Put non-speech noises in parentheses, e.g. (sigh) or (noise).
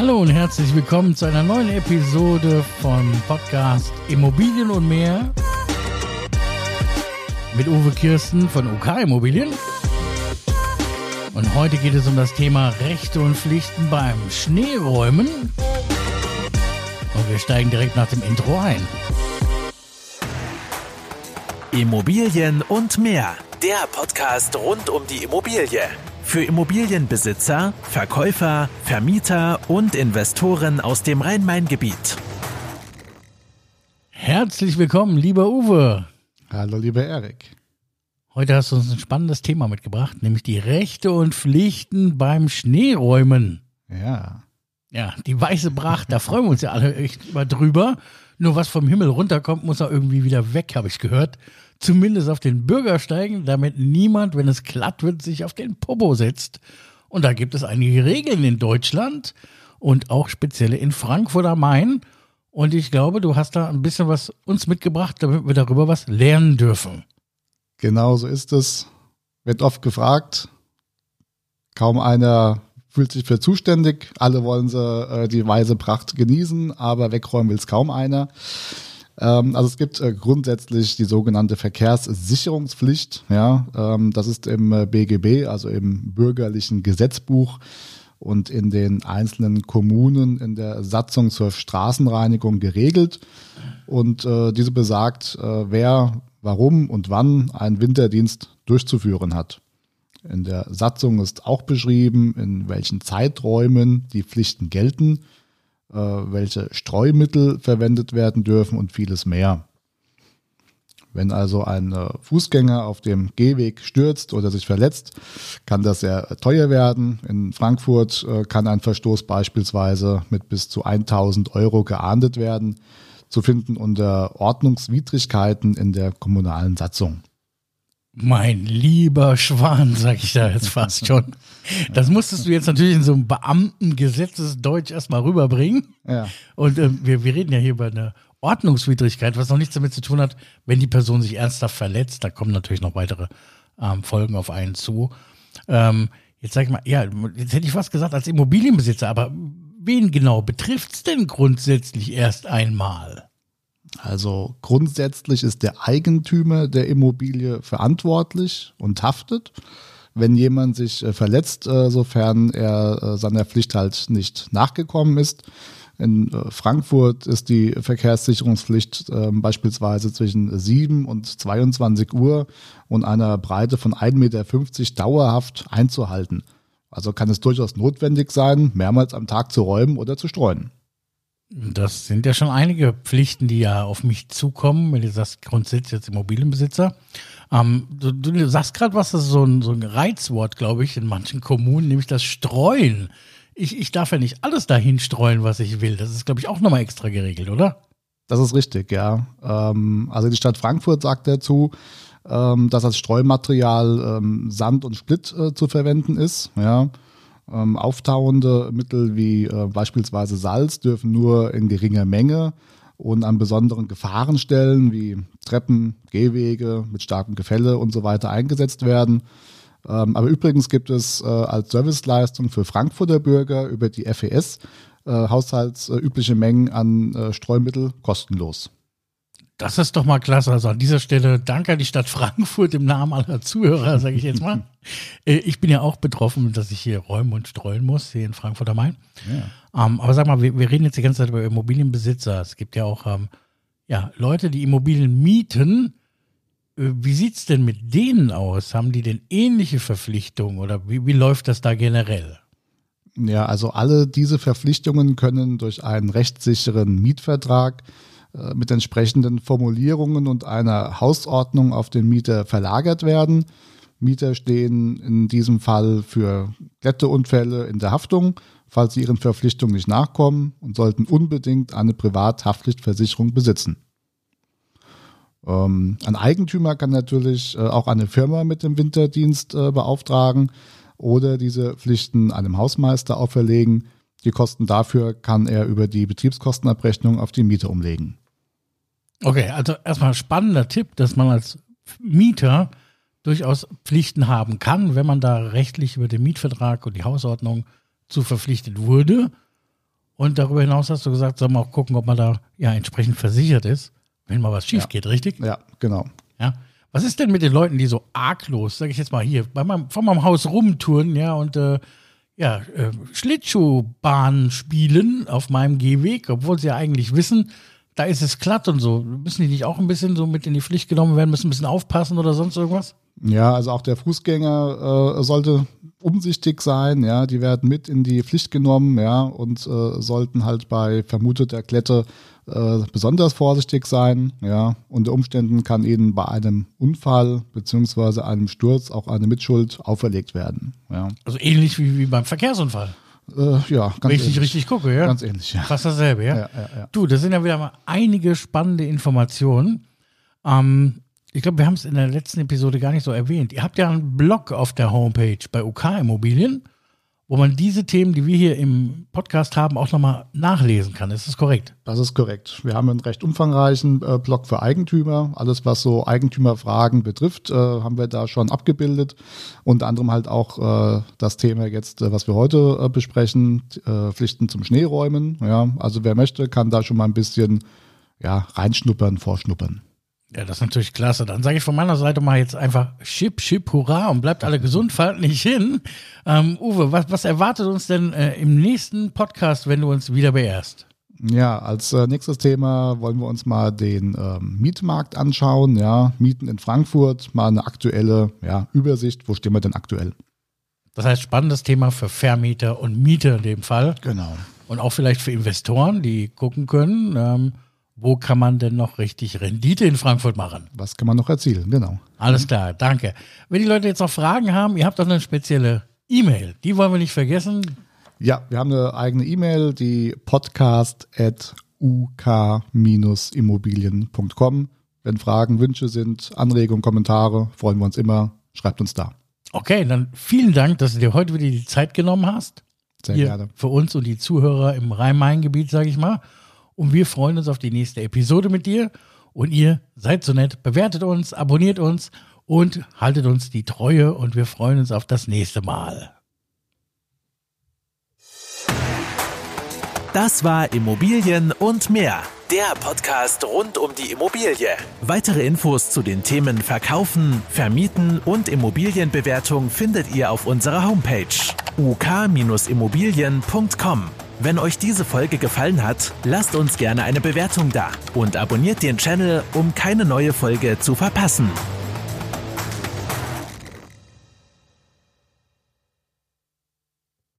Hallo und herzlich willkommen zu einer neuen Episode vom Podcast Immobilien und mehr mit Uwe Kirsten von OK Immobilien. Und heute geht es um das Thema Rechte und Pflichten beim Schneeräumen. Und wir steigen direkt nach dem Intro ein. Immobilien und mehr. Der Podcast rund um die Immobilie. Für Immobilienbesitzer, Verkäufer, Vermieter und Investoren aus dem Rhein-Main-Gebiet. Herzlich willkommen, lieber Uwe. Hallo, lieber Erik. Heute hast du uns ein spannendes Thema mitgebracht, nämlich die Rechte und Pflichten beim Schneeräumen. Ja. Ja, die weiße Pracht, da freuen wir uns ja alle echt immer drüber. Nur was vom Himmel runterkommt, muss er irgendwie wieder weg, habe ich gehört. Zumindest auf den Bürgersteigen, damit niemand, wenn es glatt wird, sich auf den Popo setzt. Und da gibt es einige Regeln in Deutschland und auch spezielle in Frankfurt am Main. Und ich glaube, du hast da ein bisschen was uns mitgebracht, damit wir darüber was lernen dürfen. Genau so ist es. Wird oft gefragt. Kaum einer fühlt sich für zuständig. Alle wollen sie äh, die weiße Pracht genießen, aber wegräumen will es kaum einer. Ähm, also es gibt äh, grundsätzlich die sogenannte Verkehrssicherungspflicht. Ja, ähm, das ist im äh, BGB, also im bürgerlichen Gesetzbuch und in den einzelnen Kommunen in der Satzung zur Straßenreinigung geregelt. Und äh, diese besagt, äh, wer, warum und wann einen Winterdienst durchzuführen hat. In der Satzung ist auch beschrieben, in welchen Zeiträumen die Pflichten gelten, welche Streumittel verwendet werden dürfen und vieles mehr. Wenn also ein äh, Fußgänger auf dem Gehweg stürzt oder sich verletzt, kann das sehr teuer werden. In Frankfurt äh, kann ein Verstoß beispielsweise mit bis zu 1000 Euro geahndet werden, zu finden unter Ordnungswidrigkeiten in der kommunalen Satzung. Mein lieber Schwan, sag ich da jetzt fast (laughs) schon. Das musstest du jetzt natürlich in so einem Beamtengesetzesdeutsch erstmal rüberbringen. Ja. Und äh, wir, wir reden ja hier über eine Ordnungswidrigkeit, was noch nichts damit zu tun hat, wenn die Person sich ernsthaft verletzt. Da kommen natürlich noch weitere ähm, Folgen auf einen zu. Ähm, jetzt sag ich mal, ja, jetzt hätte ich fast gesagt als Immobilienbesitzer, aber wen genau betrifft's denn grundsätzlich erst einmal? Also grundsätzlich ist der Eigentümer der Immobilie verantwortlich und haftet, wenn jemand sich äh, verletzt, äh, sofern er äh, seiner Pflicht halt nicht nachgekommen ist. In Frankfurt ist die Verkehrssicherungspflicht äh, beispielsweise zwischen 7 und 22 Uhr und einer Breite von 1,50 Meter dauerhaft einzuhalten. Also kann es durchaus notwendig sein, mehrmals am Tag zu räumen oder zu streuen. Das sind ja schon einige Pflichten, die ja auf mich zukommen, wenn du sagst, grundsätzlich als Immobilienbesitzer. Ähm, du, du, sagst gerade was, das ist so ein, so ein Reizwort, glaube ich, in manchen Kommunen, nämlich das Streuen. Ich, ich darf ja nicht alles dahin streuen, was ich will. Das ist, glaube ich, auch nochmal extra geregelt, oder? Das ist richtig, ja. Ähm, also die Stadt Frankfurt sagt dazu, ähm, dass als Streumaterial ähm, Sand und Split äh, zu verwenden ist, ja. Ähm, auftauende Mittel wie äh, beispielsweise Salz dürfen nur in geringer Menge und an besonderen Gefahrenstellen wie Treppen, Gehwege mit starkem Gefälle und so weiter eingesetzt werden. Ähm, aber übrigens gibt es äh, als Serviceleistung für Frankfurter Bürger über die FES äh, haushaltsübliche Mengen an äh, Streumittel kostenlos. Das ist doch mal klasse. Also an dieser Stelle danke an die Stadt Frankfurt im Namen aller Zuhörer, sage ich jetzt mal. (laughs) Äh, ich bin ja auch betroffen, dass ich hier räumen und streuen muss, hier in Frankfurt am Main. Ja. Ähm, aber sag mal, wir, wir, reden jetzt die ganze Zeit über Immobilienbesitzer. Es gibt ja auch ähm, ja, Leute, die Immobilien mieten. Äh, wie sieht es denn mit denen aus? Haben die denn ähnliche Verpflichtungen oder wie, wie läuft das da generell? Ja, also alle diese Verpflichtungen können durch einen rechtssicheren Mietvertrag mit entsprechenden Formulierungen und einer Hausordnung auf den Mieter verlagert werden. Mieter stehen in diesem Fall für Glätteunfälle in der Haftung, falls sie ihren Verpflichtungen nicht nachkommen und sollten unbedingt eine Privathaftpflichtversicherung besitzen. Ähm, ein Eigentümer kann natürlich äh, auch eine Firma mit dem Winterdienst äh, beauftragen oder diese Pflichten einem Hausmeister auferlegen. Die Kosten dafür kann er über die Betriebskostenabrechnung auf die Miete umlegen. Okay, also erstmal spannender Tipp, dass man als Mieter durchaus Pflichten haben kann, wenn man da rechtlich über den Mietvertrag und die Hausordnung zu verpflichtet wurde. Und darüber hinaus hast du gesagt, soll man auch gucken, ob man da ja entsprechend versichert ist, wenn mal was schief Ja. geht, richtig? Ja, genau. Ja. Was ist denn mit den Leuten, die so arglos, sage ich jetzt mal hier, bei meinem, vor meinem Haus rumtouren, ja, und äh, ja, äh, Schlittschuhbahn spielen auf meinem Gehweg, obwohl sie ja eigentlich wissen, da ist es glatt und so. Müssen die nicht auch ein bisschen so mit in die Pflicht genommen werden, müssen ein bisschen aufpassen oder sonst irgendwas? Ja, also auch der Fußgänger äh, sollte umsichtig sein, ja, die werden mit in die Pflicht genommen, ja, und äh, sollten halt bei vermuteter Klette äh, besonders vorsichtig sein, ja. Unter Umständen kann ihnen bei einem Unfall beziehungsweise einem Sturz auch eine Mitschuld auferlegt werden, ja. Also ähnlich wie, wie beim Verkehrsunfall. Äh, ja, ganz Wenn ich richtig gucke, ja. Ganz ähnlich, ja. Fast dasselbe, ja? Ja, ja, ja. Du, das sind ja wieder mal einige spannende Informationen. Ähm, ich glaube, wir haben es in der letzten Episode gar nicht so erwähnt. Ihr habt ja einen Blog auf der Homepage bei UK Immobilien, wo man diese Themen, die wir hier im Podcast haben, auch nochmal nachlesen kann. Ist das korrekt? Das ist korrekt. Wir haben einen recht umfangreichen äh, Blog für Eigentümer. Alles, was so Eigentümerfragen betrifft, äh, haben wir da schon abgebildet. Unter anderem halt auch äh, das Thema jetzt, äh, was wir heute äh, besprechen, äh, Pflichten zum Schneeräumen. Ja, also wer möchte, kann da schon mal ein bisschen ja, reinschnuppern, vorschnuppern. Ja, das ist natürlich klasse. Dann sage ich von meiner Seite mal jetzt einfach Chip, Chip, Hurra und bleibt alle gesund, fallt nicht hin. Ähm, Uwe, was, was erwartet uns denn äh, im nächsten Podcast, wenn du uns wieder beehrst? Ja, als äh, nächstes Thema wollen wir uns mal den ähm, Mietmarkt anschauen. Ja, Mieten in Frankfurt, mal eine aktuelle ja, Übersicht. Wo stehen wir denn aktuell? Das heißt, spannendes Thema für Vermieter und Mieter in dem Fall. Genau. Und auch vielleicht für Investoren, die gucken können, ähm, wo kann man denn noch richtig Rendite in Frankfurt machen? Was kann man noch erzielen? Genau. Alles klar, danke. Wenn die Leute jetzt noch Fragen haben, ihr habt doch eine spezielle E-Mail, die wollen wir nicht vergessen. Ja, wir haben eine eigene E-Mail, die podcast at uk-immobilien.com. Wenn Fragen, Wünsche sind, Anregungen, Kommentare, freuen wir uns immer. Schreibt uns da. Okay, dann vielen Dank, dass du dir heute wieder die Zeit genommen hast. Sehr gerne. Für uns und die Zuhörer im Rhein-Main-Gebiet, sage ich mal. Und wir freuen uns auf die nächste Episode mit dir. Und ihr seid so nett, bewertet uns, abonniert uns und haltet uns die Treue. Und wir freuen uns auf das nächste Mal. Das war Immobilien und mehr. Der Podcast rund um die Immobilie. Weitere Infos zu den Themen Verkaufen, Vermieten und Immobilienbewertung findet ihr auf unserer Homepage uk-immobilien.com. Wenn euch diese Folge gefallen hat, lasst uns gerne eine Bewertung da und abonniert den Channel, um keine neue Folge zu verpassen.